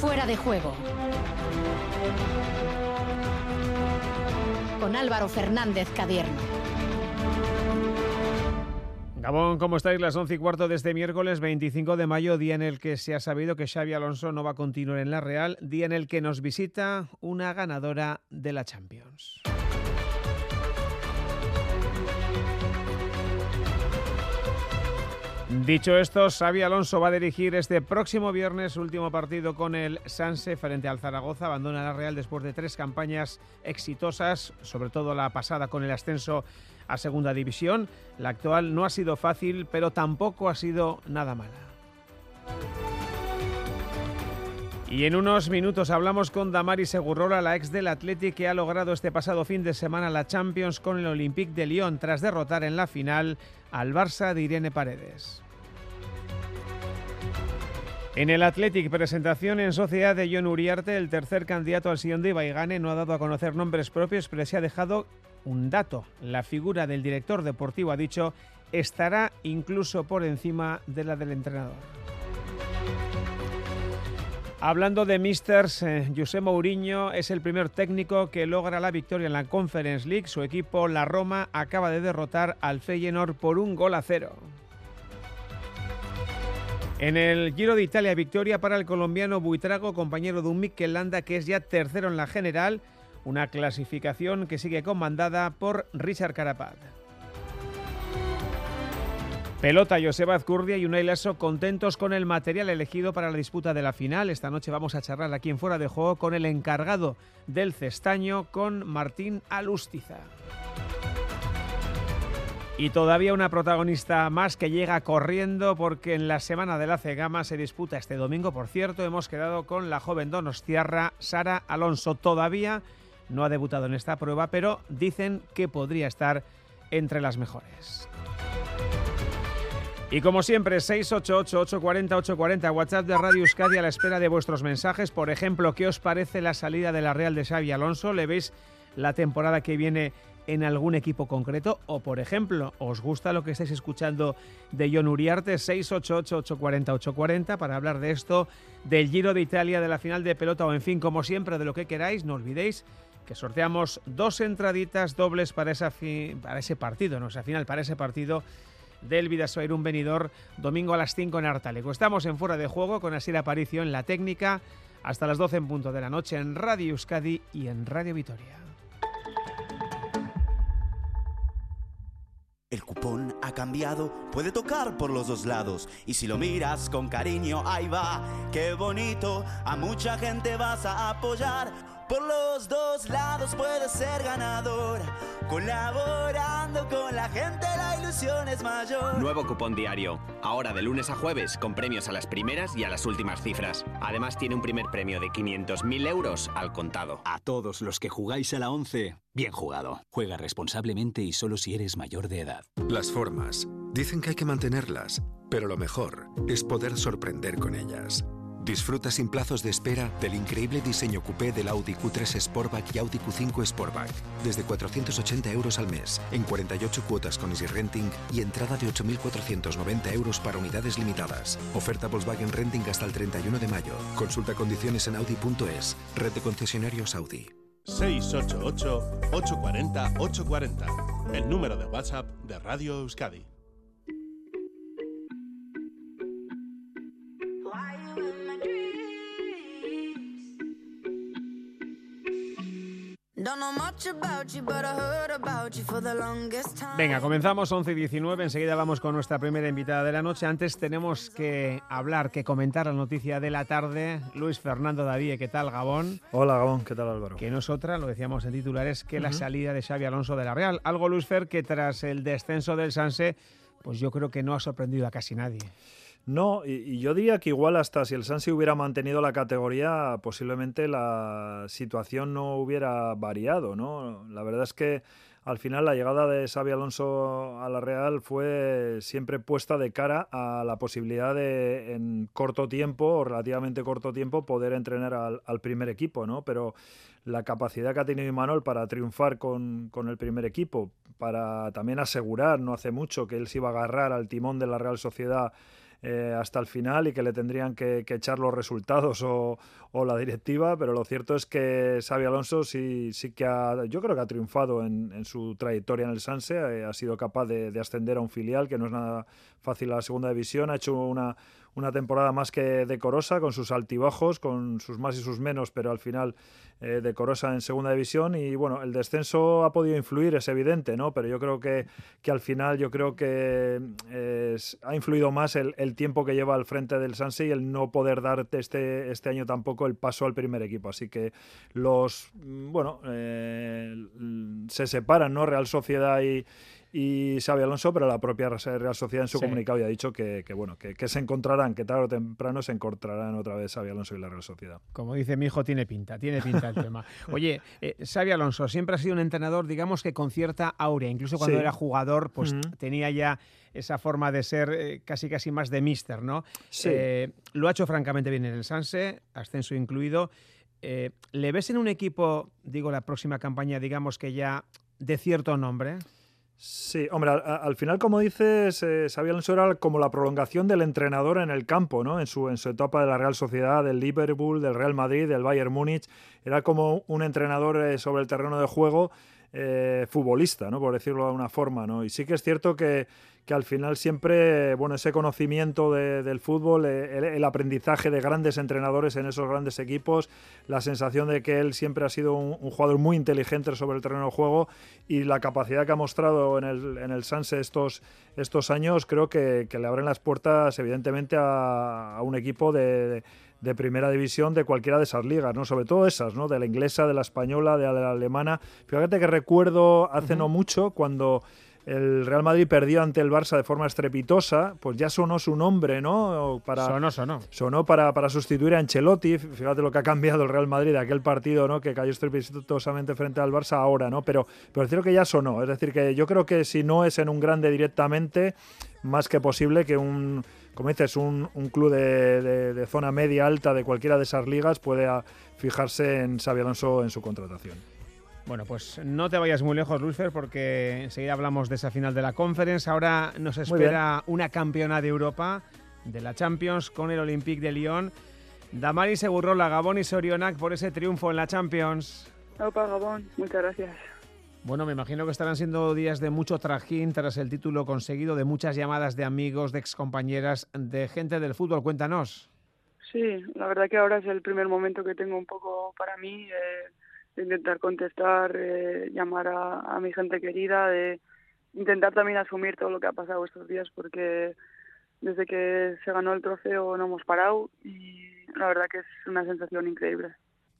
Fuera de juego. Con Álvaro Fernández Cadierno. Gabón, ¿cómo estáis? Las 11 y cuarto de este miércoles 25 de mayo, día en el que se ha sabido que Xavi Alonso no va a continuar en la Real, día en el que nos visita una ganadora de la Champions. Dicho esto, Xavi Alonso va a dirigir este próximo viernes su último partido con el Sanse frente al Zaragoza. Abandona la Real después de tres campañas exitosas, sobre todo la pasada con el ascenso a Segunda División. La actual no ha sido fácil, pero tampoco ha sido nada mala. Y en unos minutos hablamos con Damari Segurrola, la ex del Athletic que ha logrado este pasado fin de semana la Champions con el Olympique de Lyon tras derrotar en la final al Barça de Irene Paredes. En el Athletic, presentación en sociedad de John Uriarte, el tercer candidato al sillón de Ibaigane, no ha dado a conocer nombres propios, pero se ha dejado un dato. La figura del director deportivo, ha dicho, estará incluso por encima de la del entrenador. Hablando de Misters, eh, José Mourinho es el primer técnico que logra la victoria en la Conference League. Su equipo, la Roma, acaba de derrotar al Feyenoord por un gol a cero. En el Giro de Italia, victoria para el colombiano Buitrago, compañero de un Mikel Landa que es ya tercero en la general, una clasificación que sigue comandada por Richard Carapaz. Pelota Joseba Azcurdia y Unai Lasso contentos con el material elegido para la disputa de la final. Esta noche vamos a charlar aquí en Fuera de Juego con el encargado del cestaño, con Martín Alustiza. Y todavía una protagonista más que llega corriendo porque en la semana de la Cegama se disputa este domingo, por cierto, hemos quedado con la joven donostiarra Sara Alonso. Todavía no ha debutado en esta prueba, pero dicen que podría estar entre las mejores. Y como siempre, 688-840-840, WhatsApp de Radio Euskadi a la espera de vuestros mensajes. Por ejemplo, ¿qué os parece la salida de la Real de Xavi Alonso? ¿Le veis la temporada que viene en algún equipo concreto? O, por ejemplo, ¿os gusta lo que estáis escuchando de John Uriarte? 688-840-840 para hablar de esto, del Giro de Italia, de la final de pelota o, en fin, como siempre, de lo que queráis. No olvidéis que sorteamos dos entraditas dobles para, esa para ese partido, no, o sea, final para ese partido del Vidasoa un venidor domingo a las 5 en Artaleco. Estamos en Fuera de Juego con Asir Aparicio en la técnica hasta las 12 en punto de la noche en Radio Euskadi y en Radio Vitoria. El cupón ha cambiado, puede tocar por los dos lados. Y si lo miras con cariño, ahí va, qué bonito. A mucha gente vas a apoyar. Por los dos lados puedes ser ganador. Colaborando con la gente, la ilusión es mayor. Nuevo cupón diario. Ahora de lunes a jueves, con premios a las primeras y a las últimas cifras. Además, tiene un primer premio de 500.000 euros al contado. A todos los que jugáis a la 11, bien jugado. Juega responsablemente y solo si eres mayor de edad. Las formas. Dicen que hay que mantenerlas, pero lo mejor es poder sorprender con ellas. Disfruta sin plazos de espera del increíble diseño coupé del Audi Q3 Sportback y Audi Q5 Sportback. Desde 480 euros al mes, en 48 cuotas con Easy Renting y entrada de 8.490 euros para unidades limitadas. Oferta Volkswagen Renting hasta el 31 de mayo. Consulta condiciones en Audi.es. Red de concesionarios Audi. 688-840-840. El número de WhatsApp de Radio Euskadi. Venga, comenzamos 11 y 19. Enseguida vamos con nuestra primera invitada de la noche. Antes tenemos que hablar, que comentar la noticia de la tarde. Luis Fernando David, ¿qué tal, Gabón? Hola, Gabón, ¿qué tal, Álvaro? Que no es otra, lo decíamos en titulares, que la salida de Xavi Alonso de la Real. Algo, Luis Fer, que tras el descenso del Sanse, pues yo creo que no ha sorprendido a casi nadie. No, y, yo diría que igual hasta si el Sansi hubiera mantenido la categoría, posiblemente la situación no hubiera variado, ¿no? La verdad es que al final la llegada de Xavi Alonso a la Real fue siempre puesta de cara a la posibilidad de en corto tiempo o relativamente corto tiempo poder entrenar al, primer equipo, ¿no? Pero la capacidad que ha tenido Imanol para triunfar con, con, el primer equipo, para también asegurar no hace mucho que él se iba a agarrar al timón de la Real Sociedad eh, hasta el final y que le tendrían que, echar los resultados o, la directiva, pero lo cierto es que Xavi Alonso sí, sí que ha, yo creo que ha triunfado en, su trayectoria en el Sanse, eh, ha sido capaz de, de ascender a un filial que no es nada fácil a la segunda división, ha hecho una una temporada más que decorosa, con sus altibajos, con sus más y sus menos, pero al final eh, decorosa en segunda división. Y bueno, el descenso ha podido influir, es evidente, ¿no? Pero yo creo que, que al final, yo creo que eh, ha influido más el, tiempo que lleva al frente del Sanse y el no poder dar este, este año tampoco el paso al primer equipo. Así que los, mm, bueno, eh, se separan, ¿no? Real Sociedad y y Xavi Alonso, pero la propia Real Sociedad en su comunicado ya ha dicho que, bueno, que, se encontrarán, que tarde o temprano se encontrarán otra vez Xavi Alonso y la Real Sociedad. Como dice mi hijo, tiene pinta, tiene pinta el tema. Oye, eh, Xavi Alonso siempre ha sido un entrenador, digamos que con cierta aurea, incluso cuando era jugador, pues tenía ya esa forma de ser eh, casi casi más de mister, ¿no? Sí. Eh, lo ha hecho francamente bien en el Sanse, ascenso incluido. Eh, ¿Le ves en un equipo, digo, la próxima campaña, digamos que ya de cierto nombre? Sí, hombre, al, final, como dices, eh, Xavi Alonso era como la prolongación del entrenador en el campo, ¿no? En su, etapa de la Real Sociedad, del Liverpool, del Real Madrid, del Bayern Múnich. Era como un entrenador eh, sobre el terreno de juego eh, futbolista. Por decirlo de alguna forma. Y sí que es cierto que, que al final siempre, bueno, ese conocimiento del fútbol, eh, el, aprendizaje de grandes entrenadores en esos grandes equipos, la sensación de que él siempre ha sido un, jugador muy inteligente sobre el terreno de juego y la capacidad que ha mostrado en el, en el Sanse estos, estos años, creo que, le abren las puertas evidentemente a, un equipo de primera división de cualquiera de esas ligas, ¿no? Sobre todo esas, ¿no? De la inglesa, de la española, de la alemana. Fíjate que recuerdo hace no mucho cuando el Real Madrid perdió ante el Barça de forma estrepitosa, pues ya sonó su nombre, ¿no? Para, sonó, sonó. Sonó para, para sustituir a Ancelotti. Fíjate lo que ha cambiado el Real Madrid de aquel partido, ¿no? Que cayó estrepitosamente frente al Barça ahora, ¿no? Pero, pero decir que ya sonó. Es decir, que yo creo que si no es en un grande directamente, más que posible que un, como dices, un, un club de, de, zona media alta de cualquiera de esas ligas pueda fijarse en Xavi Alonso en su contratación. Bueno, pues no te vayas muy lejos, Luisfer, porque enseguida hablamos de esa final de la Conference. Ahora nos espera una campeona de Europa de la Champions con el Olympique de Lyon. Damaris la Gabón y Sorionac por ese triunfo en la Champions. Opa, Gabón, muchas gracias. Bueno, me imagino que estarán siendo días de mucho trajín tras el título conseguido, de muchas llamadas de amigos, de excompañeras, de gente del fútbol. Cuéntanos. Sí, la verdad que ahora es el primer momento que tengo un poco para mí. Eh intentar contestar, eh, llamar a, mi gente querida, de intentar también asumir todo lo que ha pasado estos días, porque desde que se ganó el trofeo no hemos parado y la verdad que es una sensación increíble.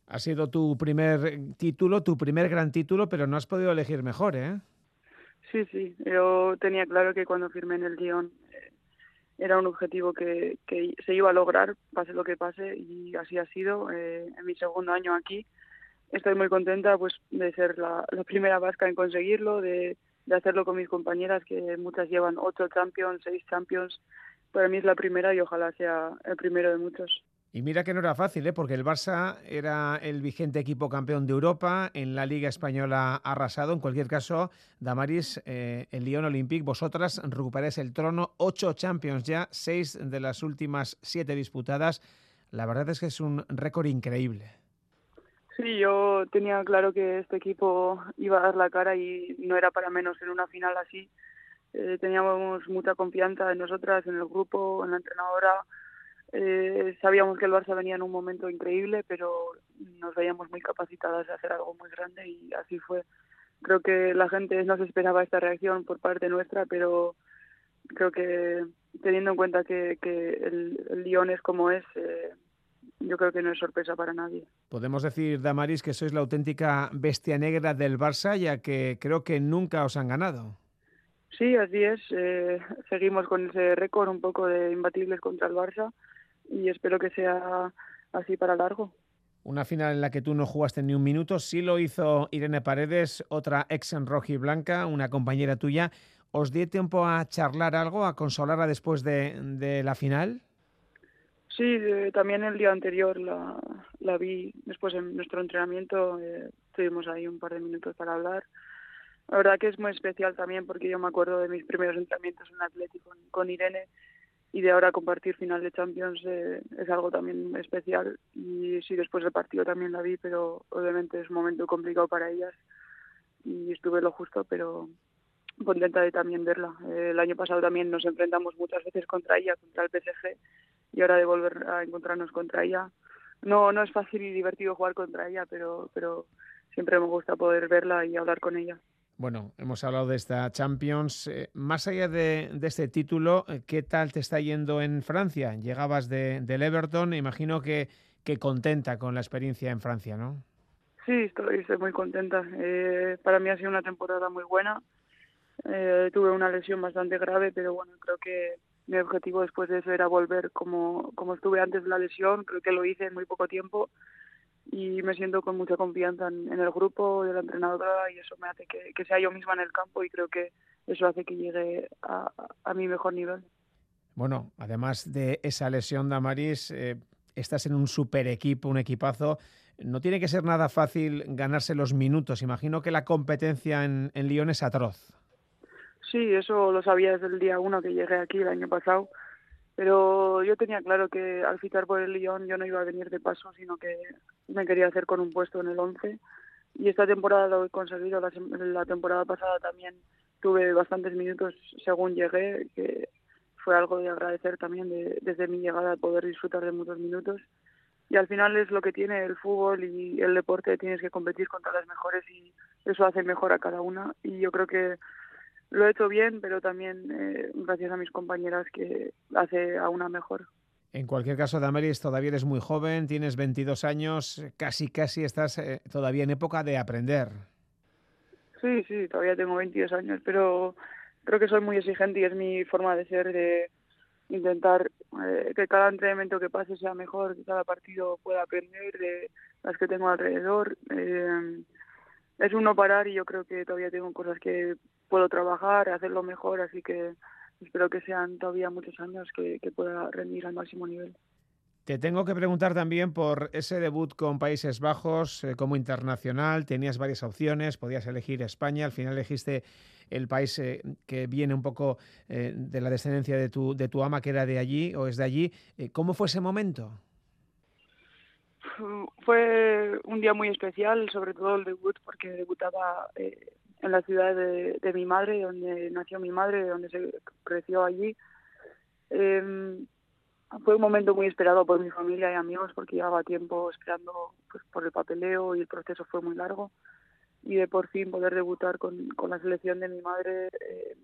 Ha sido tu primer título, tu primer gran título, pero no has podido elegir mejor, ¿eh? Sí, sí. Yo tenía claro que cuando firmé en el guion eh, era un objetivo que, que, se iba a lograr, pase lo que pase, y así ha sido. Eh, en mi segundo año aquí estoy muy contenta pues de ser la, primera vasca en conseguirlo, de, hacerlo con mis compañeras que muchas llevan ocho champions, seis champions. Para mí es la primera y ojalá sea el primero de muchos. Y mira que no era fácil, ¿eh? porque el Barça era el vigente equipo campeón de Europa, en la Liga Española arrasado. En cualquier caso, Damaris, eh, el Lyon Olympique, vosotras recuperáis el trono, ocho Champions ya, seis de las últimas siete disputadas. La verdad es que es un récord increíble. Sí, yo tenía claro que este equipo iba a dar la cara y no era para menos en una final así. Eh, teníamos mucha confianza en nosotras, en el grupo, en la entrenadora. Eh, sabíamos que el Barça venía en un momento increíble, pero nos veíamos muy capacitadas de hacer algo muy grande y así fue. Creo que la gente no se esperaba esta reacción por parte nuestra, pero creo que teniendo en cuenta que, el, el Lyon es como es, eh, yo creo que no es sorpresa para nadie. Podemos decir, Damaris, que sois la auténtica bestia negra del Barça, ya que creo que nunca os han ganado. Sí, así es. Eh, seguimos con ese récord un poco de imbatibles contra el Barça y espero que sea así para largo. Una final en la que tú no jugaste ni un minuto, sí lo hizo Irene Paredes, otra ex en rojo y blanca, una compañera tuya. ¿Os di tiempo a charlar algo, a consolarla después de, de la final? Sí, eh, también el día anterior la, la vi después en nuestro entrenamiento, eh, tuvimos ahí un par de minutos para hablar. La verdad que es muy especial también porque yo me acuerdo de mis primeros entrenamientos en Atlético con, Irene y de ahora compartir final de Champions eh, es algo también especial. Y sí después del partido también la vi pero obviamente es un momento complicado para ellas. Y estuve lo justo pero contenta de también verla. Eh, el año pasado también nos enfrentamos muchas veces contra ella contra el PSG y ahora de volver a encontrarnos contra ella. No no es fácil y divertido jugar contra ella pero pero siempre me gusta poder verla y hablar con ella bueno, hemos hablado de esta Champions. Eh, más allá de, este título, eh, ¿qué tal te está yendo en Francia? Llegabas de, del Everton, imagino que, que contenta con la experiencia en Francia, ¿no? Sí, estoy, muy contenta. Eh, para mí ha sido una temporada muy buena. tuve una lesión bastante grave, pero bueno, creo que mi objetivo después de eso era volver como, como estuve antes de la lesión. Creo que lo hice en muy poco tiempo y me siento con mucha confianza en, el grupo de la entrenadora y eso me hace que, sea yo misma en el campo y creo que eso hace que llegue a, mi mejor nivel. Bueno, además de esa lesión de Amaris, eh, estás en un super equipo, un equipazo. No tiene que ser nada fácil ganarse los minutos. Imagino que la competencia en, en Lyon es atroz. Sí, eso lo sabía desde el día uno que llegué aquí el año pasado pero yo tenía claro que al fichar por el Lyon yo no iba a venir de paso, sino que me quería hacer con un puesto en el 11 y esta temporada lo he conseguido, la, temporada pasada también tuve bastantes minutos según llegué, que fue algo de agradecer también desde mi llegada poder disfrutar de muchos minutos. Y al final es lo que tiene el fútbol y el deporte, tienes que competir contra las mejores y eso hace mejor a cada una. Y yo creo que lo he hecho bien, pero también eh, gracias a mis compañeras que hace a una mejor. En cualquier caso, Damaris, todavía eres muy joven, tienes 22 años, casi casi estás eh, todavía en época de aprender. Sí, sí, todavía tengo 22 años, pero creo que soy muy exigente y es mi forma de ser, de intentar eh, que cada entrenamiento que pase sea mejor, que cada partido pueda aprender de las que tengo alrededor. es un no parar y yo creo que todavía tengo cosas que puedo trabajar, hacerlo mejor, así que espero que sean todavía muchos años que, pueda rendir al máximo nivel. Te tengo que preguntar también por ese debut con Países Bajos eh, como internacional. Tenías varias opciones, podías elegir España, al final elegiste el país eh, que viene un poco eh, de la descendencia de tu, de tu ama, que era de allí o es de allí. ¿Cómo fue ese momento? Fue un día muy especial, sobre todo el debut, porque debutaba en la ciudad de, mi madre, donde nació mi madre, donde se creció allí. Em, fue un momento muy esperado por mi familia y amigos porque llevaba tiempo esperando pues, por el papeleo y el proceso fue muy largo. Y de por fin poder debutar con, con la selección de mi madre, eh,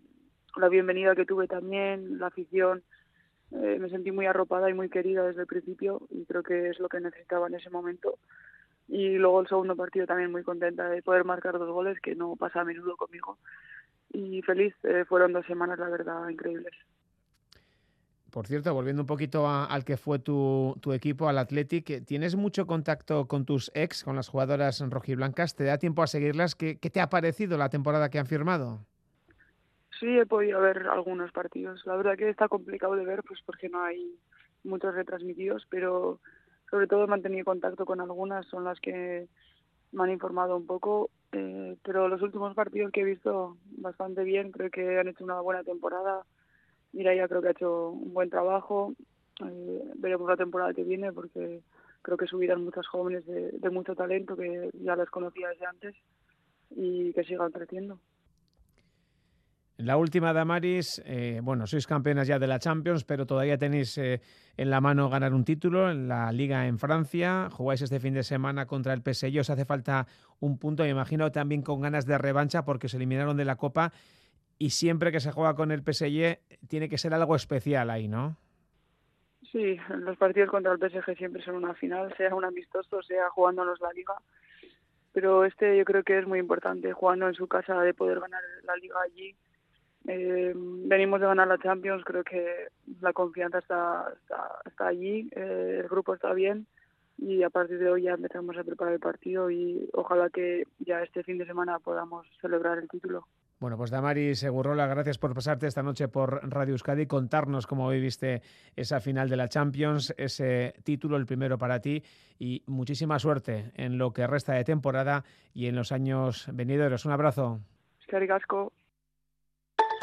la bienvenida que tuve también, la afición, eh, me sentí muy arropada y muy querida desde el principio y creo que es lo que necesitaba en ese momento y luego el segundo partido también muy contenta de poder marcar dos goles que no pasa a menudo conmigo y feliz eh, fueron dos semanas la verdad increíbles por cierto, volviendo un poquito al que fue tu, tu, equipo, al Athletic, ¿tienes mucho contacto con tus ex, con las jugadoras rojiblancas? ¿Te da tiempo a seguirlas? ¿Qué, ¿Qué, te ha parecido la temporada que han firmado? Sí, he podido ver algunos partidos. La verdad que está complicado de ver pues porque no hay muchos retransmitidos, pero sobre todo he mantenido contacto con algunas, son las que me han informado un poco, eh, pero los últimos partidos que he visto bastante bien, creo que han hecho una buena temporada. Mira, ya creo que ha hecho un buen trabajo. Eh, veremos la temporada que viene porque creo que subirán muchas jóvenes de, de mucho talento que ya las conocía desde antes y que sigan creciendo. La última, Damaris, eh, bueno, sois campeonas ya de la Champions, pero todavía tenéis eh, en la mano ganar un título en la Liga en Francia. Jugáis este fin de semana contra el PSG. Os hace falta un punto, me imagino, también con ganas de revancha porque se eliminaron de la Copa. Y siempre que se juega con el PSG tiene que ser algo especial ahí, ¿no? Sí, los partidos contra el PSG siempre son una final, sea un amistoso, sea jugándonos la Liga. Pero este yo creo que es muy importante, jugando en su casa, de poder ganar la Liga allí eh, venimos de ganar la Champions, creo que la confianza está, está, allí, eh, el grupo está bien y a partir de hoy ya empezamos a preparar el partido y ojalá que ya este fin de semana podamos celebrar el título. Bueno, pues Damari Segurrola, gracias por pasarte esta noche por Radio Euskadi y contarnos cómo viviste esa final de la Champions, ese título, el primero para ti, y muchísima suerte en lo que resta de temporada y en los años venideros. Un abrazo. Es Gasco.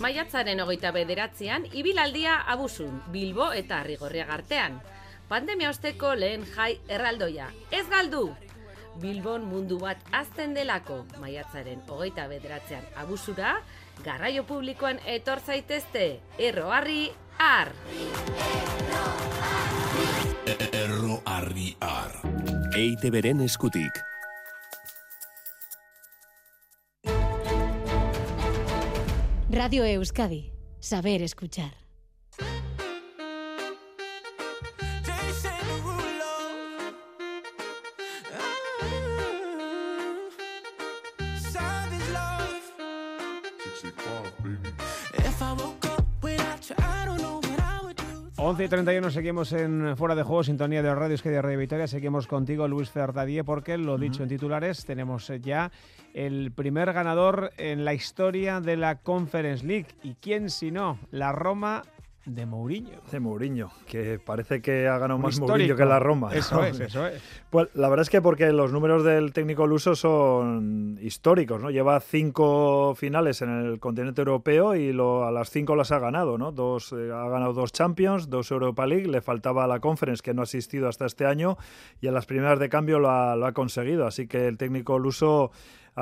Maiatzaren hogeita bederatzean, ibilaldia abusun, Bilbo eta Rigorriaga artean. Pandemia osteko lehen jai erraldoia. Ez galdu! Bilbon mundu bat azten delako, maiatzaren hogeita bederatzean abusura, garraio publikoan etor zaitezte, erro harri, ar! Erro harri, ar. Eite beren eskutik. Radio Euskadi. Saber escuchar. Once y 31 seguimos en Fuera de Juego, sintonía de Radio Euskadi Radio Victoria. Seguimos contigo, Luis Ferdadie, porque lo dicho en titulares, tenemos ya el primer ganador en la historia de la Conference League. ¿Y quién si no? La Roma de Mourinho. De Mourinho, que parece que ha ganado Un más histórico. Mourinho que la Roma. Eso es, eso es. Pues la verdad es que porque los números del técnico luso son históricos, ¿no? Lleva cinco finales en el continente europeo y lo- a las cinco las ha ganado, ¿no? Dos, eh, ha ganado dos Champions, dos Europa League, le faltaba la Conference que no ha asistido hasta este año y en las primeras de cambio lo ha, lo ha conseguido. Así que el técnico luso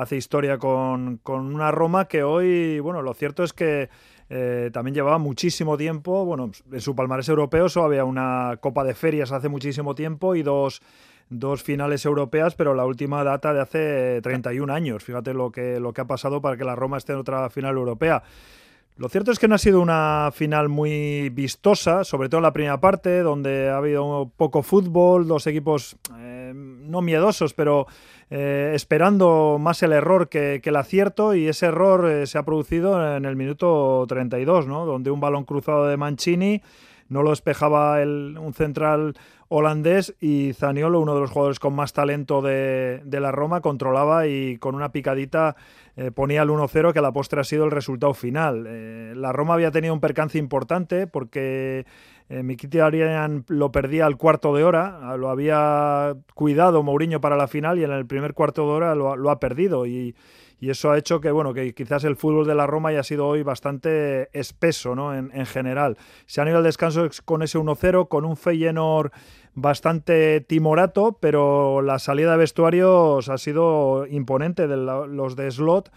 hace historia con, con una Roma que hoy, bueno, lo cierto es que eh, también llevaba muchísimo tiempo, bueno, en su palmarés europeo solo había una Copa de Ferias hace muchísimo tiempo y dos, dos finales europeas, pero la última data de hace 31 años. Fíjate lo que, lo que ha pasado para que la Roma esté en otra final europea. Lo cierto es que no ha sido una final muy vistosa, sobre todo en la primera parte, donde ha habido poco fútbol, dos equipos eh, no miedosos, pero eh, esperando más el error que, el acierto, y ese error eh, se ha producido en el minuto 32, ¿no? donde un balón cruzado de Mancini no lo despejaba el- un central holandés y Zaniolo, uno de los jugadores con más talento de, la Roma, controlaba y con una picadita eh, ponía el 1-0 que a la postre ha sido el resultado final. Eh, la Roma había tenido un percance importante porque eh, Mkhitaryan lo perdía al cuarto de hora, lo había cuidado Mourinho para la final y en el primer cuarto de hora lo, lo ha perdido y, y eso ha hecho que bueno que quizás el fútbol de la Roma haya sido hoy bastante espeso ¿no? en, en general. Se han ido al descanso con ese 1-0, con un Feyenoord bastante timorato, pero la salida de vestuarios ha sido imponente. De los de Slot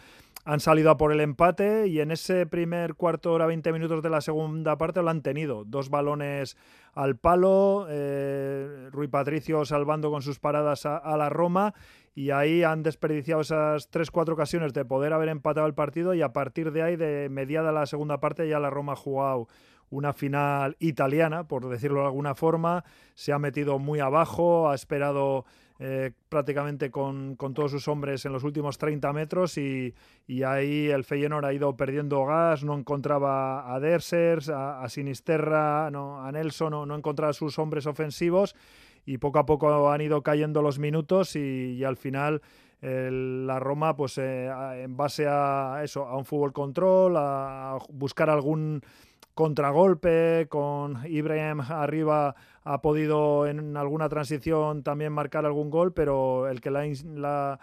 han salido a por el empate y en ese primer cuarto hora, 20 minutos de la segunda parte lo han tenido. Dos balones al palo, eh, Rui Patricio salvando con sus paradas a, a la Roma y ahí han desperdiciado esas 3-4 ocasiones de poder haber empatado el partido y a partir de ahí, de mediada la segunda parte, ya la Roma ha jugado una final italiana, por decirlo de alguna forma, se ha metido muy abajo, ha esperado eh, prácticamente con, con todos sus hombres en los últimos 30 metros y, y ahí el Feyenoord ha ido perdiendo gas, no encontraba a Dersers, a, a Sinisterra, no, a Nelson, no, encontraba a sus hombres ofensivos y poco a poco han ido cayendo los minutos y, al final la Roma pues eh, en base a eso, a un fútbol control, a buscar algún contragolpe, con Ibrahim arriba ha podido en alguna transición también marcar algún gol, pero el que la,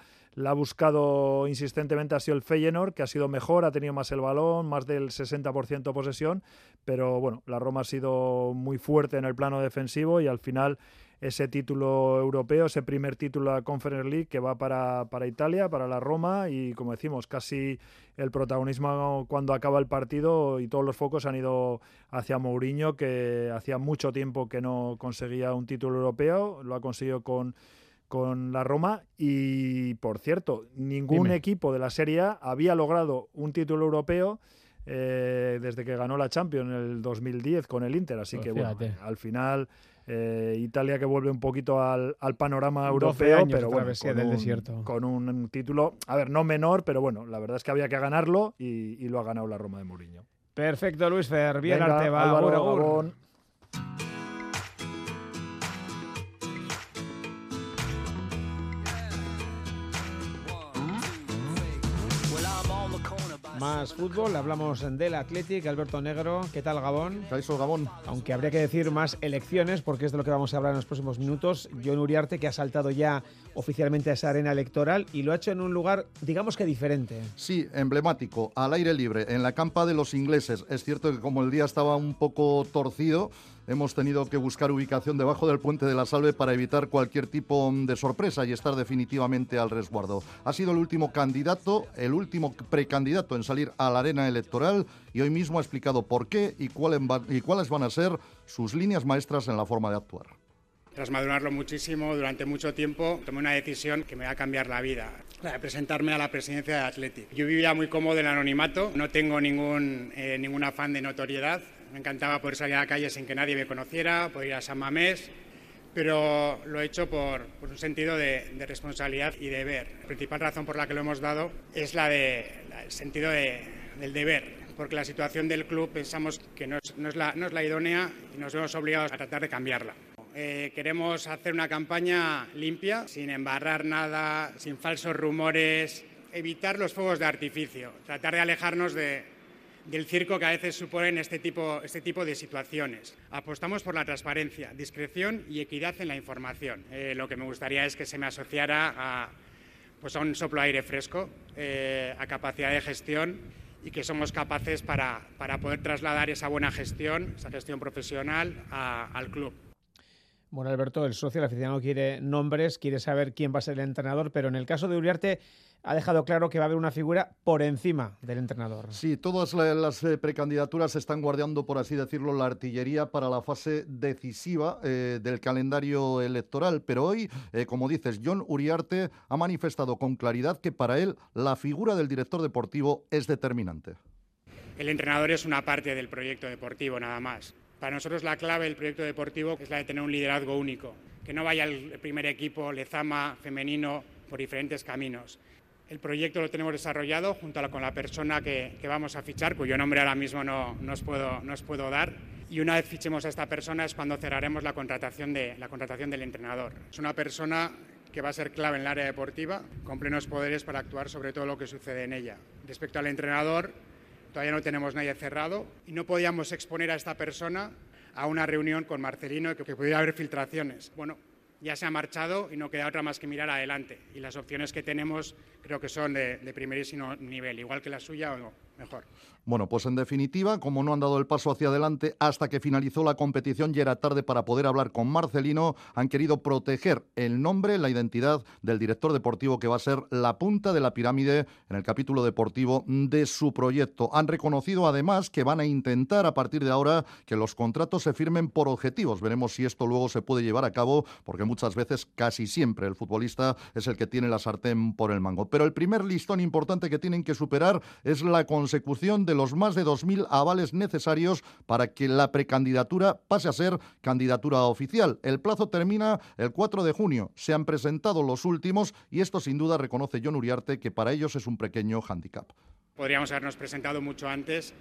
ha buscado insistentemente ha sido el Feyenoord, que ha sido mejor, ha tenido más el balón, más del 60% posesión, pero bueno, la Roma ha sido muy fuerte en el plano defensivo y al final ese título europeo, ese primer título de la Conference League que va para, para Italia, para la Roma y como decimos, casi el protagonismo cuando acaba el partido y todos los focos han ido hacia Mourinho, que hacía mucho tiempo que no conseguía un título europeo, lo ha conseguido con, con la Roma y por cierto, ningún Dime. equipo de la Serie A había logrado un título europeo eh, desde que ganó la Champions en el 2010 con el Inter, así Pues que bueno, al final eh, Italia que vuelve un poquito al, al panorama 12 europeo, pero bueno, con del un, desierto. con un título, a ver, no menor, pero bueno, la verdad es que había que ganarlo y, y lo ha ganado la Roma de Mourinho. Perfecto, Luis Fer. Bien Venga, arte va. Álvaro, agur, agur. Más fútbol, hablamos del Athletic, Alberto Negro. ¿Qué tal, Gabón? Caixo Gabón. Aunque habría que decir más elecciones, porque es de lo que vamos a hablar en los próximos minutos. John Uriarte, que ha saltado ya oficialmente a esa arena electoral y lo ha hecho en un lugar, digamos que diferente. Sí, emblemático, al aire libre, en la campa de los ingleses. Es cierto que como el día estaba un poco torcido, hemos tenido que buscar ubicación debajo del puente de la Salve para evitar cualquier tipo de sorpresa y estar definitivamente al resguardo. Ha sido el último candidato, el último precandidato en salir a la arena electoral y hoy mismo ha explicado por qué y, van- y cuáles van a ser sus líneas maestras en la forma de actuar. Tras madurarlo muchísimo durante mucho tiempo, tomé una decisión que me va a cambiar la vida, la de presentarme a la presidencia de Athletic. Yo vivía muy cómodo en anonimato, no tengo ningún, eh, ningún afán de notoriedad, me encantaba poder salir a la calle sin que nadie me conociera, poder ir a San Mamés, pero lo he hecho por, por un sentido de, de responsabilidad y deber. La principal razón por la que lo hemos dado es la de el sentido de- del deber, porque la situación del club pensamos que no es, no es la, no es la idónea y nos vemos obligados a tratar de cambiarla. Eh, queremos hacer una campaña limpia, sin embarrar nada, sin falsos rumores, evitar los fuegos de artificio, tratar de alejarnos de, del circo que a veces suponen este tipo, este tipo de situaciones. Apostamos por la transparencia, discreción y equidad en la información. Eh, lo que me gustaría es que se me asociara a, pues a un soplo aire fresco, eh, a capacidad de gestión y que somos capaces para, para poder trasladar esa buena gestión, esa gestión profesional al club. Bueno, Alberto, el socio, el aficionado quiere nombres, quiere saber quién va a ser el entrenador, pero en el caso de Uriarte ha dejado claro que va a haber una figura por encima del entrenador. Sí, todas la- las eh, precandidaturas están guardando, por así decirlo, la artillería para la fase decisiva eh, del calendario electoral. Pero hoy, eh, como dices, John Uriarte ha manifestado con claridad que para él la figura del director deportivo es determinante. El entrenador es una parte del proyecto deportivo, nada más. Para nosotros la clave del proyecto deportivo es la de tener un liderazgo único, que no vaya el primer equipo Lezama femenino por diferentes caminos. El proyecto lo tenemos desarrollado junto con la persona que, vamos a fichar, cuyo nombre ahora mismo no, no os puedo, no os puedo dar. Y una vez fichemos a esta persona es cuando cerraremos la contratación, de, la contratación del entrenador. Es una persona que va a ser clave en el área deportiva, con plenos poderes para actuar sobre todo lo que sucede en ella. Respecto al entrenador, todavía no tenemos nadie cerrado y no podíamos exponer a esta persona a una reunión con Marcelino que pudiera haber filtraciones. Bueno, ya se ha marchado y no queda otra más que mirar adelante. Y las opciones que tenemos creo que son de, primerísimo nivel, igual que la suya o mejor. Bueno, pues en definitiva, como no han dado el paso hacia adelante hasta que finalizó la competición y era tarde para poder hablar con Marcelino, han querido proteger el nombre, la identidad del director deportivo que va a ser la punta de la pirámide en el capítulo deportivo de su proyecto. Han reconocido además que van a intentar a partir de ahora que los contratos se firmen por objetivos. Veremos si esto luego se puede llevar a cabo, porque muchas veces, casi siempre, el futbolista es el que tiene la sartén por el mango. Pero el primer listón importante que tienen que superar es la consecución de los más de 2.000 avales necesarios para que la precandidatura pase a ser candidatura oficial. El plazo termina el 4 de junio. Se han presentado los últimos y esto sin duda reconoce John Uriarte que para ellos es un pequeño hándicap. Podríamos habernos presentado mucho antes,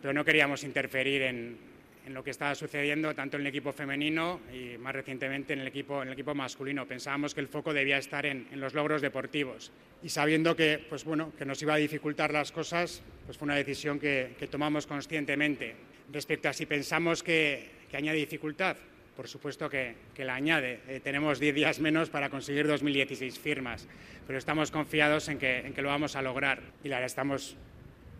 pero no queríamos interferir en, en lo que estaba sucediendo tanto en el equipo femenino y más recientemente en el equipo, en el equipo masculino. Pensábamos que el foco debía estar en, en los logros deportivos y sabiendo que, pues bueno, que nos iba a dificultar las cosas, pues fue una decisión que, que tomamos conscientemente. Respecto a si pensamos que, que añade dificultad, por supuesto que, que la añade. Eh, tenemos 10 días menos para conseguir 2016 firmas, pero estamos confiados en que, en que lo vamos a lograr y la estamos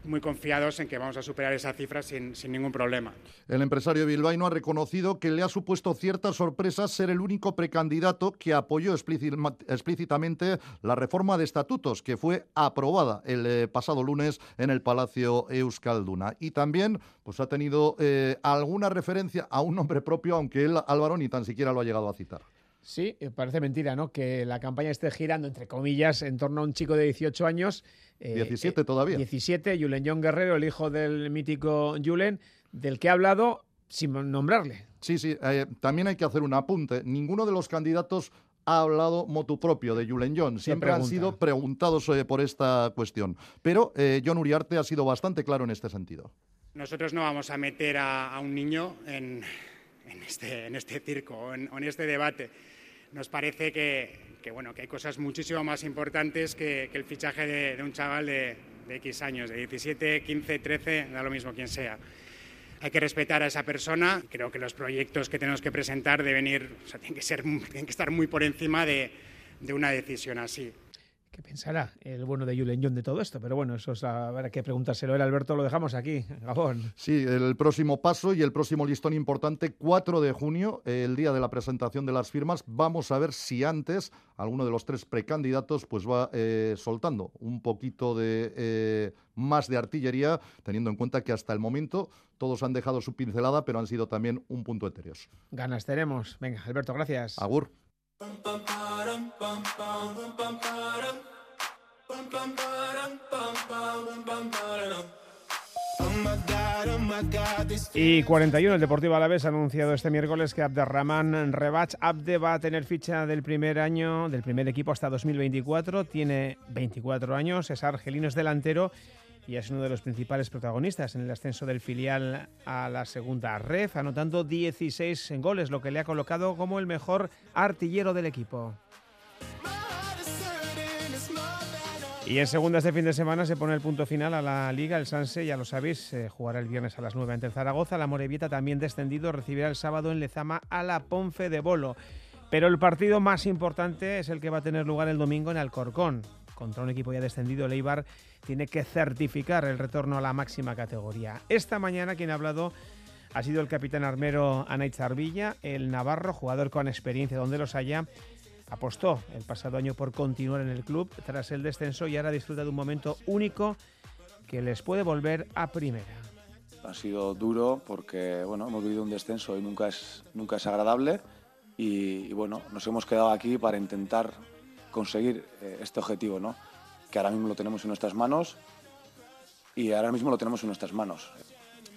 muy confiados en que vamos a superar esa cifra sin, sin ningún problema. El empresario bilbaíno ha reconocido que le ha supuesto cierta sorpresa ser el único precandidato que apoyó explícita- explícitamente la reforma de estatutos que fue aprobada el eh, pasado lunes en el Palacio Euskalduna. Y también pues, ha tenido eh, alguna referencia a un nombre propio, aunque él, Álvaro, ni tan siquiera lo ha llegado a citar. Sí, eh, parece mentira, ¿no? Que la campaña esté girando, entre comillas, en torno a un chico de 18 años. eh, 17 todavía. 17, Julen John Guerrero, el hijo del mítico Julen, del que ha hablado sin nombrarle. Sí, sí, eh, también hay que hacer un apunte. Ninguno de los candidatos ha hablado motu propio de Julen John. Siempre han sido preguntados eh, por esta cuestión. Pero eh, John Uriarte ha sido bastante claro en este sentido. Nosotros no vamos a meter a, un niño en, este, en este circo, en, en este debate. Nos parece que, bueno, que hay cosas muchísimo más importantes que, el fichaje de, un chaval de, de X años, de 17, 15, 13, da lo mismo quien sea hay que respetar a esa persona. Creo que los proyectos que tenemos que presentar deben ir, tienen que, ser, tienen que estar muy por encima de una decisión así. ¿Qué pensará el bueno de Julen John de todo esto? Pero bueno, eso es habrá que preguntárselo. El Alberto lo dejamos aquí, Gabón. Sí, el próximo paso y el próximo listón importante, 4 de junio, el día de la presentación de las firmas. Vamos a ver si antes alguno de los tres precandidatos pues va eh, soltando un poquito de eh, más de artillería, teniendo en cuenta que hasta el momento todos han dejado su pincelada, pero han sido también un punto etéreos. Ganas tenemos. Venga, Alberto, gracias. Agur. Y 41, el Deportivo Alavés ha anunciado este miércoles que Abderrahman Rebach Abde va a tener ficha del primer año, del primer equipo hasta 2024. Tiene 24 años, es argelino, es delantero y es uno de los principales protagonistas en el ascenso del filial a la segunda red, anotando 16 goles, lo que le ha colocado como el mejor artillero del equipo. Y en segunda este fin de semana se pone el punto final a la Liga. El Sanse, ya lo sabéis, jugará el viernes a las 9 ante Zaragoza. La Morevieta, también descendido, recibirá el sábado en Lezama a la Ponfe de Bolo. Pero el partido más importante es el que va a tener lugar el domingo en Alcorcón. Contra un equipo ya descendido, el Eibar tiene que certificar el retorno a la máxima categoría. Esta mañana quien ha hablado ha sido el capitán armero Anaitz Arvilla, el navarro, jugador con experiencia donde los haya apostó el pasado año por continuar en el club tras el descenso y ahora disfruta de un momento único que les puede volver a primera. Ha sido duro porque bueno, hemos vivido un descenso y nunca es, nunca es agradable y, bueno, nos hemos quedado aquí para intentar conseguir eh, este objetivo, ¿no? que ahora mismo lo tenemos en nuestras manos y ahora mismo lo tenemos en nuestras manos.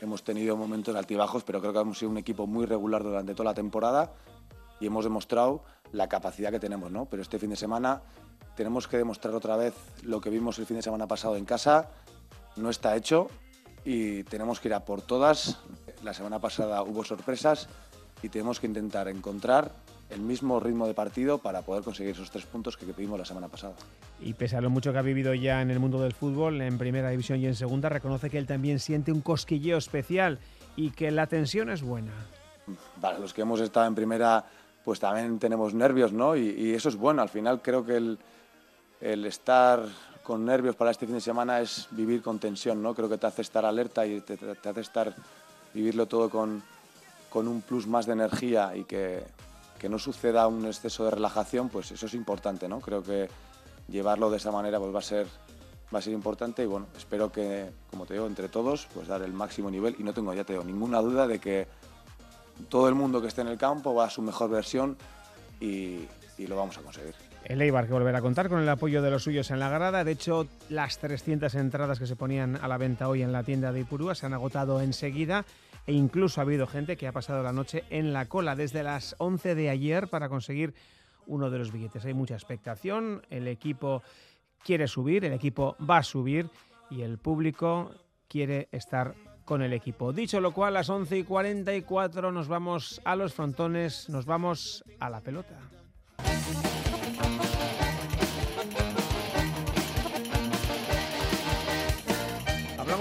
Hemos tenido momentos altibajos, pero creo que hemos sido un equipo muy regular durante toda la temporada y hemos demostrado la capacidad que tenemos, ¿no? Pero este fin de semana tenemos que demostrar otra vez lo que vimos el fin de semana pasado en casa. No está hecho y tenemos que ir a por todas. La semana pasada hubo sorpresas y tenemos que intentar encontrar el mismo ritmo de partido para poder conseguir esos tres puntos que pedimos la semana pasada. Y pese a lo mucho que ha vivido ya en el mundo del fútbol, en primera división y en segunda, reconoce que él también siente un cosquilleo especial y que la tensión es buena. Para los que hemos estado en primera pues también tenemos nervios, ¿no? Y, eso es bueno. Al final creo que el, estar con nervios para este fin de semana es vivir con tensión, ¿no? Creo que te hace estar alerta y te, hace estar, vivirlo todo con, un plus más de energía y que, no suceda un exceso de relajación, pues eso es importante, ¿no? Creo que llevarlo de esa manera pues va a ser va a ser importante y bueno, espero que, como te digo, entre todos, pues dar el máximo nivel y no tengo, ya te digo, ninguna duda de que todo el mundo que esté en el campo va a su mejor versión y, lo vamos a conseguir. El Eibar que volverá a contar con el apoyo de los suyos en la grada. De hecho, las 300 entradas que se ponían a la venta hoy en la tienda de Ipurúa se han agotado enseguida e incluso ha habido gente que ha pasado la noche en la cola desde las 11 de ayer para conseguir uno de los billetes. Hay mucha expectación, el equipo quiere subir, el equipo va a subir y el público quiere estar con el equipo. Dicho lo cual, a las 11 y 44 nos vamos a los frontones, nos vamos a la pelota.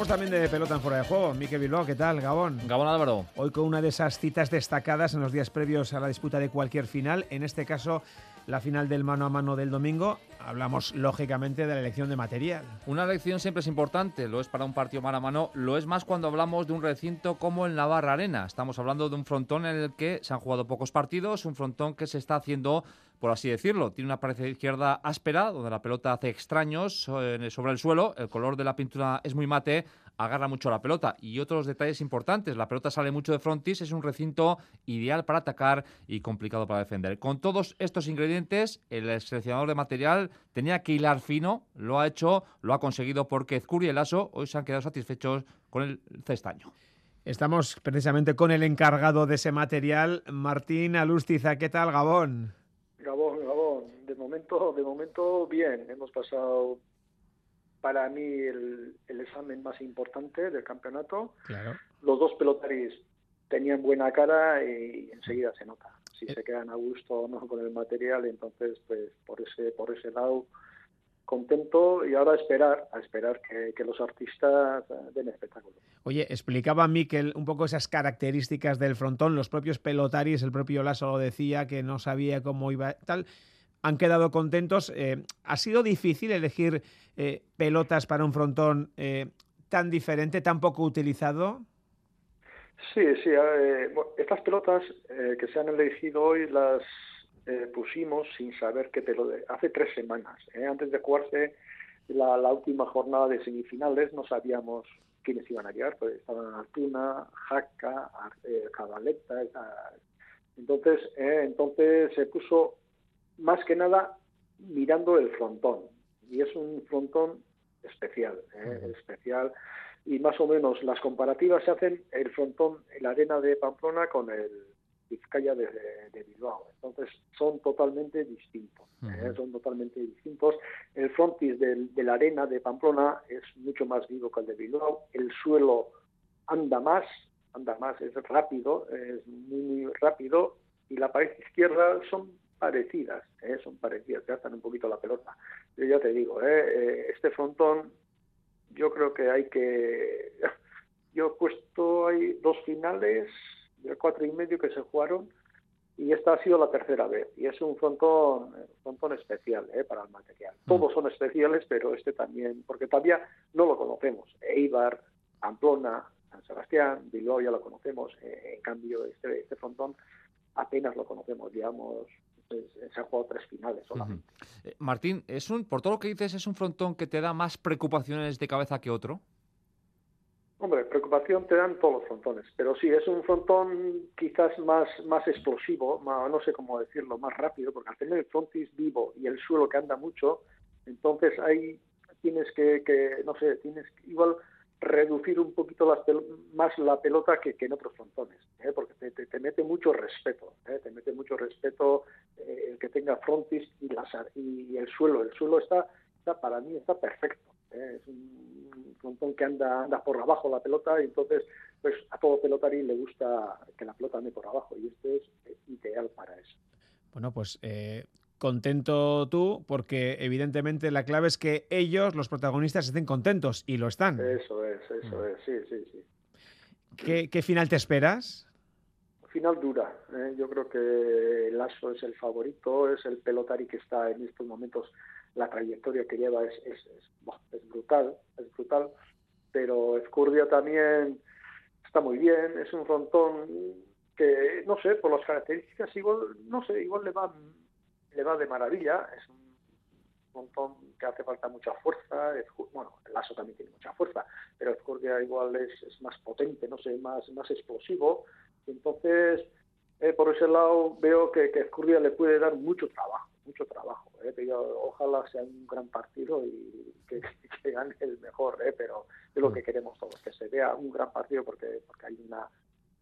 Hablamos también de pelota en fuera de juego. Miquel Bilbao, ¿qué tal? Gabón. Gabón Álvaro. Hoy con una de esas citas destacadas en los días previos a la disputa de cualquier final, en este caso la final del mano a mano del domingo, hablamos lógicamente de la elección de material. Una elección siempre es importante, lo es para un partido mano a mano, lo es más cuando hablamos de un recinto como el Navarra Arena. Estamos hablando de un frontón en el que se han jugado pocos partidos, un frontón que se está haciendo por así decirlo. Tiene una pared izquierda áspera, donde la pelota hace extraños eh, sobre el suelo. El color de la pintura es muy mate, agarra mucho la pelota. Y otros detalles importantes, la pelota sale mucho de frontis, es un recinto ideal para atacar y complicado para defender. Con todos estos ingredientes, el seleccionador de material tenía que hilar fino, lo ha hecho, lo ha conseguido porque Ezcuri y el Aso hoy se han quedado satisfechos con el cestaño. Estamos precisamente con el encargado de ese material, Martín Alustiza. ¿Qué tal, Gabón? Gabón, Gabón. De momento, de momento bien. Hemos pasado para mí el, el examen más importante del campeonato. Claro. Los dos pelotaris tenían buena cara y enseguida se nota si Eh. se quedan a gusto o no con el material. Entonces, pues por ese por ese lado contento y ahora a esperar a esperar que, que los artistas eh, den espectáculo. Oye, explicaba Miquel un poco esas características del frontón, los propios pelotaris, el propio Lasso lo decía, que no sabía cómo iba tal. Han quedado contentos. Eh, ¿Ha sido difícil elegir eh, pelotas para un frontón eh, tan diferente, tan poco utilizado? Sí, sí. eh, bueno, estas pelotas que se han elegido hoy las eh, pusimos sin saber qué pelota. Hace tres semanas, eh, antes de jugarse la, la última jornada de semifinales, no sabíamos quiénes iban a llegar. Pues estaban Artuna, Jaca, Ar- eh, Cabaleta. esa- Entonces, eh, entonces se puso más que nada mirando el frontón. Y es un frontón especial, eh, especial y más o menos las comparativas se hacen el frontón, la arena de Pamplona con el Vizcaya de, de Bilbao. Entonces son totalmente distintos. ¿eh? Son totalmente distintos. El frontis del- de la arena de Pamplona es mucho más vivo que el de Bilbao. El suelo anda más, anda más, es rápido, es muy, muy rápido. Y la pared izquierda son parecidas, ¿eh? son parecidas, gastan un poquito la pelota. Yo ya te digo, ¿eh? Eh, este frontón yo creo que hay que yo he puesto hay dos finales de cuatro y medio que se jugaron y esta ha sido la tercera vez y es un frontón frontón especial ¿eh? para el material todos son especiales pero este también porque todavía no lo conocemos Eibar Pamplona San Sebastián Bilbao ya lo conocemos eh, en cambio este este frontón apenas lo conocemos digamos pues, se han jugado tres finales solamente Eh, Martín, es un, por todo lo que dices, ¿es un frontón que te da más preocupaciones de cabeza que otro? Hombre, preocupación te dan todos los frontones, pero sí, es un frontón quizás más, más explosivo, no sé cómo decirlo, más rápido, porque al tener el frontis vivo y el suelo que anda mucho, entonces ahí tienes que, que no sé, tienes que igual reducir un poquito las más la pelota que, que en otros frontones, ¿eh? porque te, te- te mete mucho respeto, ¿eh? te mete mucho respeto eh, el que tenga frontis y, el suelo, el suelo está, está para mí está perfecto, frontón que anda, anda por abajo la pelota y entonces pues a todo pelotari le gusta que la pelota ande por abajo y este es eh, ideal para eso. Bueno, pues eh, contento tú, porque evidentemente la clave es que ellos, los protagonistas, estén contentos y lo están. Eso es, eso es, sí, sí, sí. ¿Qué, qué final te esperas? Final dura. ¿eh? Yo creo que Lasso es el favorito, es el pelotari que está en estos momentos, la trayectoria que lleva es, es, brutal, es brutal. Pero Escurdia también está muy bien, es un frontón que, no sé, por las características, igual, no sé, igual le va, le va de maravilla. Es un montón que hace falta mucha fuerza. Bueno, el Lasso también tiene mucha fuerza, pero Escurdia igual es, es más potente, no sé, más, más explosivo. Entonces, eh, por ese lado veo que, que Escurdia le puede dar mucho trabajo, mucho trabajo. eh. Pero ojalá sea un gran partido y que, que gane el mejor, eh, pero es lo que queremos todos, que se vea un gran partido porque, porque hay una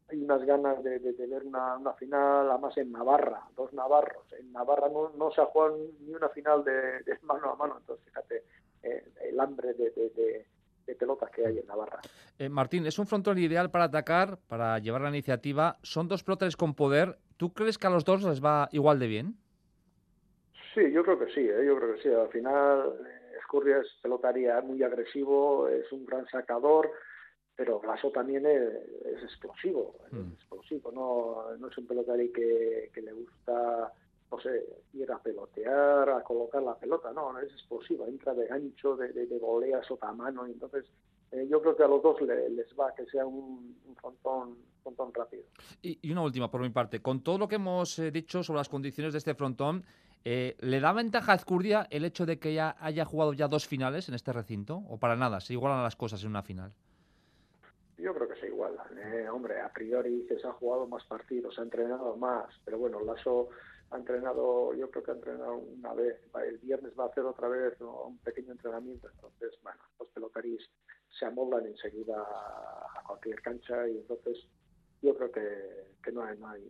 hay unas ganas de, de, de ver una, una final, además en Navarra, dos navarros. En Navarra no, no se ha jugado ni una final de, de mano a mano, entonces fíjate eh, el hambre de, pelotas que hay en Navarra. Eh, Martín, es un frontón ideal para atacar, para llevar la iniciativa. Son dos pelotaris con poder. ¿Tú crees que a los dos les va igual de bien? Sí, yo creo que sí, ¿eh? yo creo que sí. Al final, eh, Escurria es pelotaría muy agresivo, es un gran sacador, pero Lasso también es, es explosivo, es explosivo, no, no es un pelotari que, que le gusta, no sé, ir a pelotear, a colocar la pelota, no, no es explosivo, entra de gancho, de, de, de volea sota mano, y entonces eh, yo creo que a los dos le- les va que sea un, un frontón, frontón rápido. Y, y una última por mi parte. Con todo lo que hemos eh, dicho sobre las condiciones de este frontón, eh, ¿le da ventaja a Azcurdia el hecho de que ya haya jugado ya dos finales en este recinto? ¿O para nada? ¿Se igualan las cosas en una final? Yo creo que se iguala. Eh, hombre, a priori se ha jugado más partidos, ha entrenado más, pero bueno, Lasso ha entrenado, yo creo que ha entrenado una vez, el viernes va a hacer otra vez un pequeño entrenamiento, entonces, bueno, los pelotaris se amoldan enseguida a cualquier cancha y entonces yo creo que, que no hay, no hay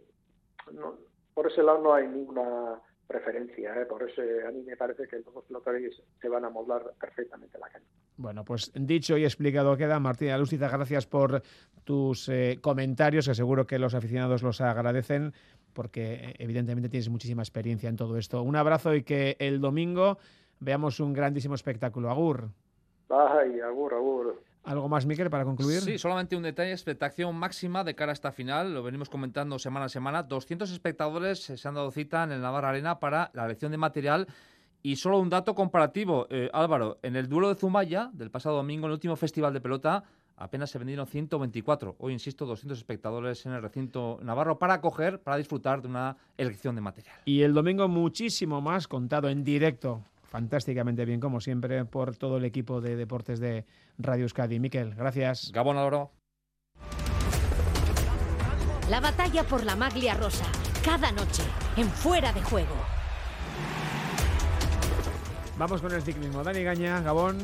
no- por ese lado no hay ninguna preferencia. ¿eh? Por eso a mí me parece que los dos pelotaris se van a moldar perfectamente la cancha. Bueno, pues dicho y explicado queda. Martín Alústiza, gracias por tus eh, comentarios, que seguro que los aficionados los agradecen, porque eh, evidentemente tienes muchísima experiencia en todo esto. Un abrazo y que el domingo veamos un grandísimo espectáculo. Agur. Ay, agur, agur. ¿Algo más, Miquel, para concluir? Sí, solamente un detalle, expectación máxima de cara a esta final, lo venimos comentando semana a semana, 200 espectadores se han dado cita en el Navarra Arena para la elección de material y solo un dato comparativo, eh, Álvaro, en el duelo de Zumaya del pasado domingo, en el último festival de pelota, apenas se vendieron 124. Hoy, insisto, 200 espectadores en el recinto navarro para acoger, para disfrutar de una elección de material. Y el domingo muchísimo más contado en directo fantásticamente bien, como siempre, por todo el equipo de deportes de Radio Euskadi. Miquel, gracias. Gabón Oro. La batalla por la maglia rosa, cada noche, en Fuera de Juego. Vamos con el ciclismo. Dani Gaña, Gabón.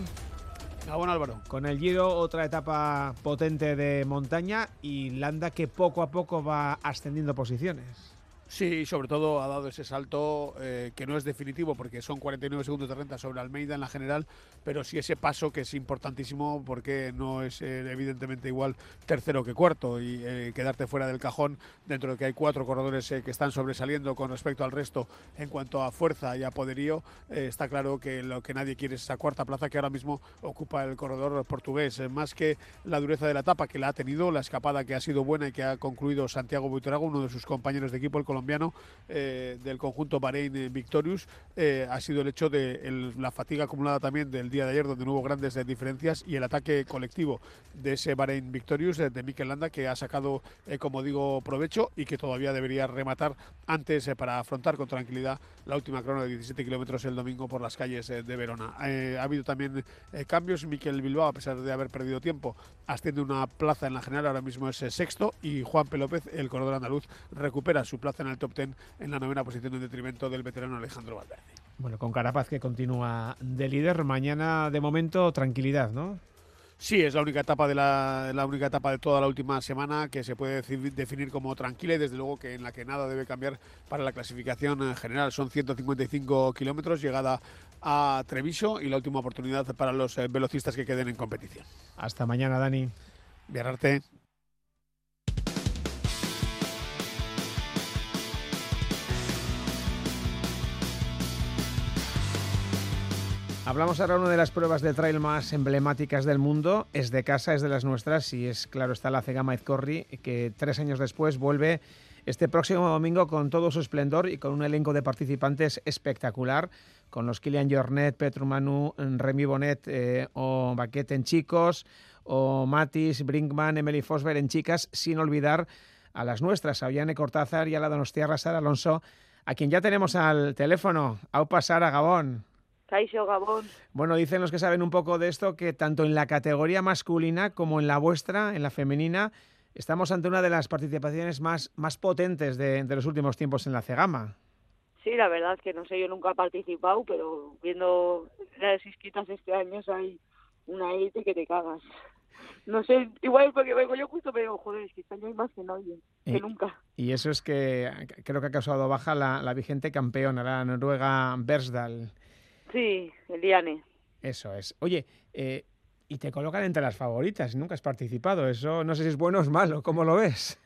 Gabón Álvaro. Con el Giro, otra etapa potente de montaña y Landa que poco a poco va ascendiendo posiciones. Sí, sobre todo ha dado ese salto eh, que no es definitivo porque son 49 segundos de renta sobre Almeida en la general, pero sí ese paso que es importantísimo porque no es eh, evidentemente igual tercero que cuarto y eh, quedarte fuera del cajón dentro de que hay cuatro corredores que están sobresaliendo con respecto al resto en cuanto a fuerza y a poderío, está claro que lo que nadie quiere es esa cuarta plaza que ahora mismo ocupa el corredor portugués. más que la dureza de la etapa que la ha tenido, la escapada que ha sido buena y que ha concluido Santiago Buitrago, uno de sus compañeros de equipo, el colombiano, colombiano eh, del conjunto Bahrein eh, Victorious eh, ha sido el hecho de la fatiga acumulada también del día de ayer, donde hubo grandes diferencias, y el ataque colectivo de ese Bahrein Victorious de Mikel Landa, que ha sacado, como digo, provecho y que todavía debería rematar antes para afrontar con tranquilidad la última crono de 17 kilómetros el domingo por las calles de Verona. ha habido también cambios. Miquel Bilbao, a pesar de haber perdido tiempo, asciende una plaza en la general, ahora mismo es sexto, y Juan P. López, el corredor andaluz, recupera su plaza en el top ten en la novena posición en detrimento del veterano Alejandro Valverde. Bueno, con Carapaz que continúa de líder, mañana de momento tranquilidad, ¿no? Sí, es la única etapa de la, la, única etapa de toda la última semana que se puede definir como tranquila y desde luego que en la que nada debe cambiar para la clasificación general. Son 155 kilómetros, llegada a Treviso y la última oportunidad para los eh, velocistas que queden en competición. Hasta mañana, Dani. Viajarte. Hablamos ahora de una de las pruebas de trail más emblemáticas del mundo. Es de casa, es de las nuestras y es, claro, está la Cegama Izcorri, que tres años después vuelve este próximo domingo con todo su esplendor y con un elenco de participantes espectacular, con los Kilian Jornet, Petru Manu, Remy Bonet eh, o Baquet en chicos, o Matis, Brinkman, Emily Fosber en chicas, sin olvidar a las nuestras, a Ollane Cortázar y a la Donostiarra Sara Alonso, a quien ya tenemos al teléfono. Au pasar a Gabón. Gabón. Bueno, dicen los que saben un poco de esto que tanto en la categoría masculina como en la vuestra, en la femenina, estamos ante una de las participaciones más, más potentes de, los últimos tiempos en la Cegama. Sí, la verdad es que no sé, yo nunca he participado, pero viendo las inscritas este año hay una élite que te cagas. No sé, igual porque vengo yo justo, pero joder, es que este año hay más que nadie, que nunca. Y eso es que creo que ha causado baja la, la vigente campeona, la noruega Bersdal. Sí, el Diane. Eso es. Oye, eh, y te colocan entre las favoritas, nunca has participado. Eso no sé si es bueno o es malo, ¿cómo lo ves?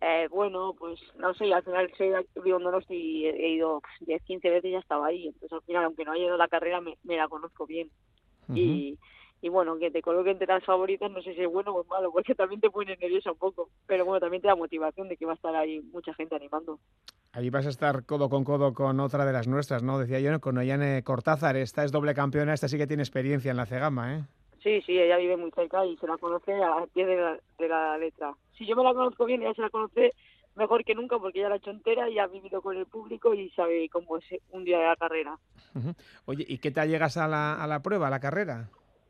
Eh, bueno, pues no sé, al final soy vivo y he ido 10, 15 veces y ya estaba ahí. Entonces al final, aunque no haya ido a la carrera, me, la conozco bien. Y y bueno, que te coloquen entre las favoritas no sé si es bueno o es malo, porque también te pone nerviosa un poco, pero bueno, también te da motivación de que va a estar ahí mucha gente animando. Allí vas a estar codo con codo con otra de las nuestras, ¿no? Decía yo, con Ollane Cortázar, esta es doble campeona, esta sí que tiene experiencia en la Cegama, ¿eh? Sí, sí, ella vive muy cerca y se la conoce a pie de la, de la letra. Si yo me la conozco bien, ella se la conoce mejor que nunca porque ella la ha hecho entera y ha vivido con el público y sabe cómo es un día de la carrera. Oye, ¿y qué tal llegas a la, a la prueba, a la carrera?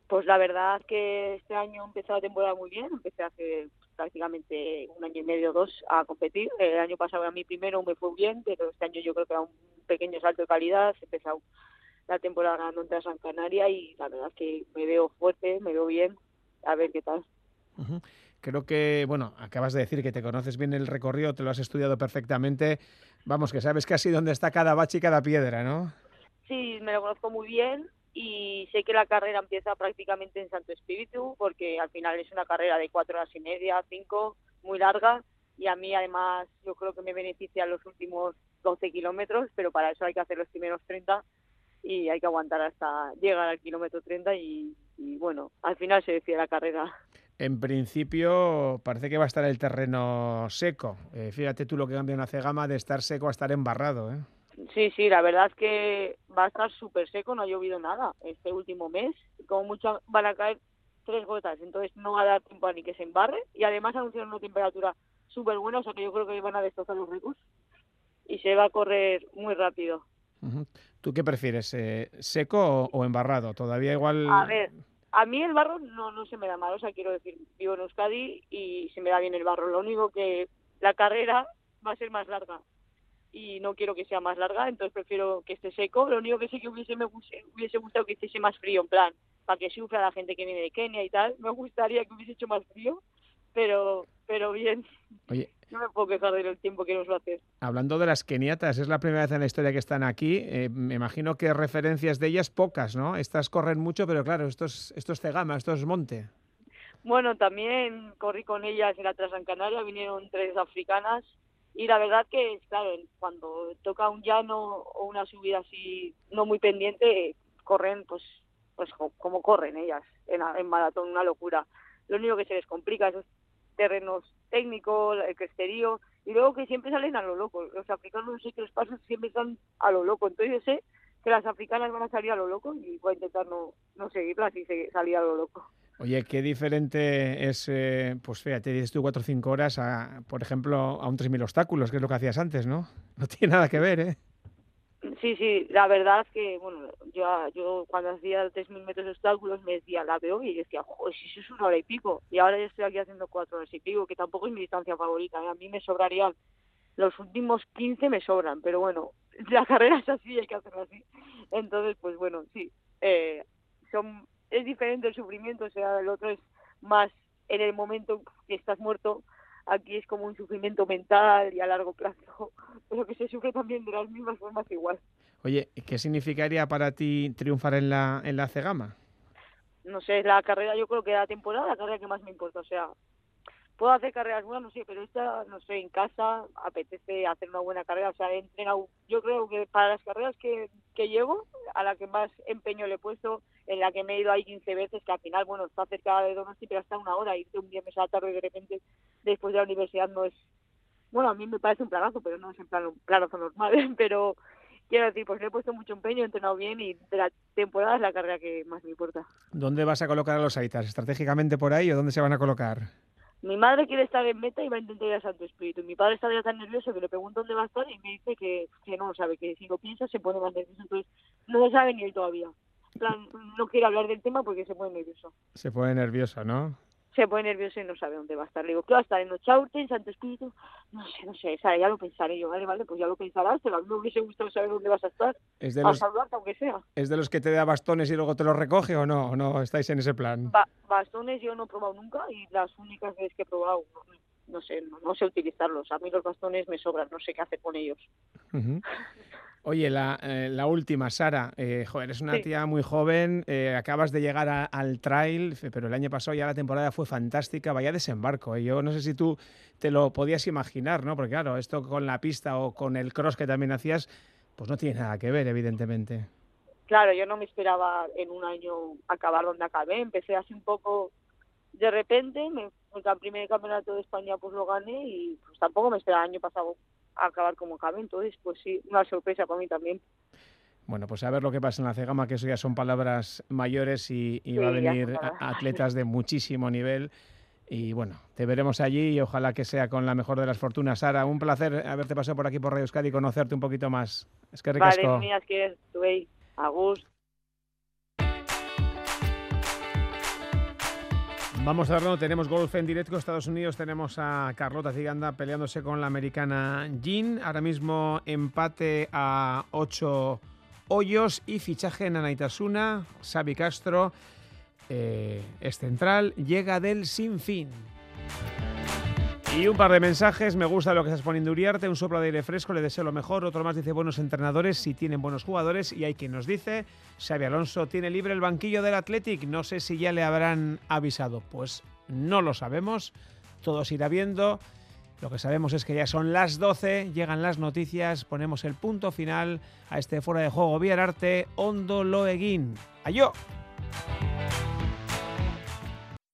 Pues la verdad que este año empezó la temporada muy bien, empecé hace prácticamente un año y medio dos a competir. El año pasado a mí primero me fue bien, pero este año yo creo que era un pequeño salto de calidad. He empezado la temporada ganando entre San Canaria y la verdad es que me veo fuerte, me veo bien. A ver qué tal. creo que, bueno, acabas de decir que te conoces bien el recorrido, te lo has estudiado perfectamente. Vamos, que sabes casi dónde está cada bache y cada piedra, ¿no? Sí, me lo conozco muy bien y sé que la carrera empieza prácticamente en Santo Espíritu porque al final es una carrera de cuatro horas y media, cinco, muy larga y a mí además yo creo que me beneficia los últimos 12 kilómetros, pero para eso hay que hacer los primeros 30 y hay que aguantar hasta llegar al kilómetro 30 y, y bueno, al final se decide la carrera. En principio parece que va a estar el terreno seco. Eh, fíjate tú lo que cambia una cegama de estar seco a estar embarrado. ¿eh? Sí, sí, la verdad es que va a estar súper seco, no ha llovido nada este último mes. Como mucho van a caer tres gotas, entonces no va a dar tiempo a ni que se embarre. Y además anunciaron una temperatura súper buena, o sea que yo creo que van a destrozar los ricos. Y se va a correr muy rápido. ¿Tú qué prefieres, eh, seco o, embarrado? Todavía igual... A ver, a mí el barro no, no se me da mal, o sea, quiero decir, vivo en Euskadi y se me da bien el barro. Lo único que la carrera va a ser más larga y no quiero que sea más larga, entonces prefiero que esté seco. Lo único que sí que hubiese, me hubiese gustado que esté más frío, en plan, para que sufra la gente que viene de Kenia y tal. Me gustaría que hubiese hecho más frío, pero, pero bien. Oye, no me puedo quejar del tiempo que nos va a hacer. Hablando de las keniatas, es la primera vez en la historia que están aquí. Eh, me imagino que referencias de ellas pocas, ¿no? Estas corren mucho, pero claro, esto es, esto es Cegama, esto es monte. Bueno, también corrí con ellas en la Transgran Canaria, vinieron tres africanas y la verdad que, claro, cuando toca un llano o una subida así no muy pendiente, corren pues pues como corren ellas en, maratón, una locura. Lo único que se les complica es terrenos técnicos, el cresterío, y luego que siempre salen a lo loco. Los africanos no sé qué les pasa, siempre están a lo loco. Entonces yo sé que las africanas van a salir a lo loco y voy a intentar no, no seguirlas y salir a lo loco. Oye, qué diferente es, eh, pues fíjate, dices tú cuatro o cinco horas, a, por ejemplo, a un 3.000 obstáculos, que es lo que hacías antes, ¿no? No tiene nada que ver, ¿eh? Sí, sí, la verdad es que, bueno, yo, yo cuando hacía 3.000 metros de obstáculos me decía, la veo y decía, joder, si eso es una hora y pico. Y ahora ya estoy aquí haciendo cuatro horas y pico, que tampoco es mi distancia favorita. ¿eh? A mí me sobrarían, los últimos 15 me sobran, pero bueno, la carrera es así, hay que hacerlo así. Entonces, pues bueno, sí, eh, son es diferente el sufrimiento, o sea, el otro es más en el momento que estás muerto, aquí es como un sufrimiento mental y a largo plazo, pero que se sufre también de las mismas formas igual. Oye, ¿qué significaría para ti triunfar en la, en la Cegama? No sé, la carrera yo creo que la temporada la carrera que más me importa, o sea, puedo hacer carreras buenas, no sé, pero esta, no sé, en casa apetece hacer una buena carrera, o sea, he entrenado, yo creo que para las carreras que, que llevo, a la que más empeño le he puesto, en la que me he ido ahí 15 veces, que al final, bueno, está cerca de Donosti, pero hasta una hora, irte un viernes a la tarde de repente después de la universidad no es, bueno, a mí me parece un planazo, pero no es en plan un planazo normal, pero quiero decir, pues le he puesto mucho empeño, he entrenado bien y de la temporada es la carrera que más me importa. ¿Dónde vas a colocar a los Aitas? ¿Estratégicamente por ahí o dónde se van a colocar? Mi madre quiere estar en meta y va a intentar ir a Santo Espíritu. Mi padre está ya tan nervioso que le pregunto dónde va a estar y me dice que, que no lo sabe, que si lo piensa se pone más nervioso. Entonces, no lo sabe ni él todavía. Plan, no quiere hablar del tema porque se pone nervioso. Se pone nervioso, ¿no? Se pone nervioso y no sabe dónde va a estar. Le digo, ¿qué va a estar? ¿En Ochaute, en Santo Espíritu? No sé, no sé, ya lo pensaré yo. Vale, vale, pues ya lo pensarás, pero a mí me hubiese gustado saber dónde vas a estar. Es de a los, saludarte, aunque sea. ¿Es de los que te da bastones y luego te los recoge o no? ¿O no estáis en ese plan? Ba bastones yo no he probado nunca y las únicas veces que he probado, no, no sé, no, no, sé utilizarlos. A mí los bastones me sobran, no sé qué hacer con ellos. Uh -huh. Oye, la, eh, la, última, Sara. Eh, joder, eres una Sí. tía muy joven, eh, acabas de llegar a- al trail, pero el año pasado ya la temporada fue fantástica, vaya desembarco. ¿eh? Yo no sé si tú te lo podías imaginar, ¿no? Porque claro, esto con la pista o con el cross que también hacías, pues no tiene nada que ver, evidentemente. Claro, yo no me esperaba en un año acabar donde acabé. Empecé así un poco de repente, me, el primer campeonato de España pues lo gané y pues tampoco me esperaba el año pasado acabar como acabé. Entonces, pues sí, una sorpresa para mí también. Bueno, pues a ver lo que pasa en la Cegama, que eso ya son palabras mayores y, y Sí, va a venir a- atletas de muchísimo nivel. Y bueno, te veremos allí y ojalá que sea con la mejor de las fortunas. Sara, un placer haberte pasado por aquí por Radio Euskadi y conocerte un poquito más. Es que Vale, ricasco. mías que estuve a gusto. Vamos a ver, tenemos golf en directo. Estados Unidos tenemos a Carlota Ciganda peleándose con la americana Jean. Ahora mismo empate a 8 hoyos y fichaje en Anaitasuna. Xavi Castro eh, es central, llega del Sinfín. Y un par de mensajes, me gusta lo que estás poniendo Uriarte, un soplo de aire fresco, le deseo lo mejor, otro más dice buenos entrenadores si tienen buenos jugadores. Y hay quien nos dice, Xavi Alonso tiene libre el banquillo del Athletic, no sé si ya le habrán avisado, pues no lo sabemos, todo se irá viendo, lo que sabemos es que ya son las 12, llegan las noticias, ponemos el punto final a este fuera de juego. Arte, Hondo Loeguín. ¡Ayo!